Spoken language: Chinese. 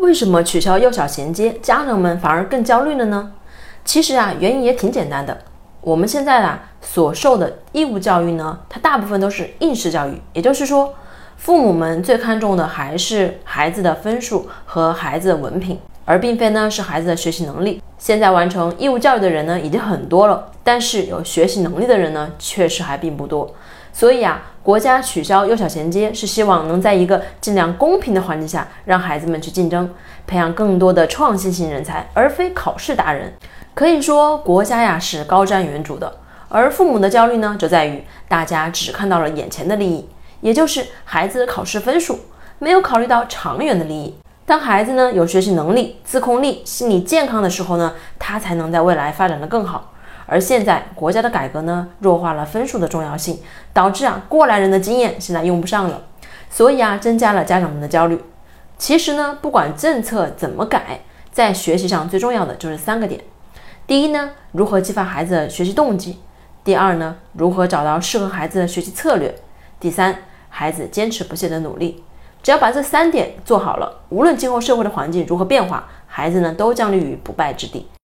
为什么取消幼小衔接，家长们反而更焦虑了呢？其实啊，原因也挺简单的。我们现在啊所受的义务教育呢，它大部分都是应试教育，也就是说，父母们最看重的还是孩子的分数和孩子的文凭，而并非呢是孩子的学习能力。现在完成义务教育的人呢已经很多了，但是有学习能力的人呢确实还并不多。所以啊，国家取消幼小衔接是希望能在一个尽量公平的环境下，让孩子们去竞争，培养更多的创新型人才，而非考试达人。可以说，国家呀是高瞻远瞩的，而父母的焦虑呢，则在于大家只看到了眼前的利益，也就是孩子的考试分数，没有考虑到长远的利益。当孩子呢有学习能力、自控力、心理健康的时候呢，他才能在未来发展的更好。而现在国家的改革呢，弱化了分数的重要性，导致啊过来人的经验现在用不上了，所以啊增加了家长们的焦虑。其实呢，不管政策怎么改，在学习上最重要的就是三个点。第一呢，如何激发孩子的学习动机；第二呢，如何找到适合孩子的学习策略；第三，孩子坚持不懈的努力。只要把这三点做好了，无论今后社会的环境如何变化，孩子呢都将立于不败之地。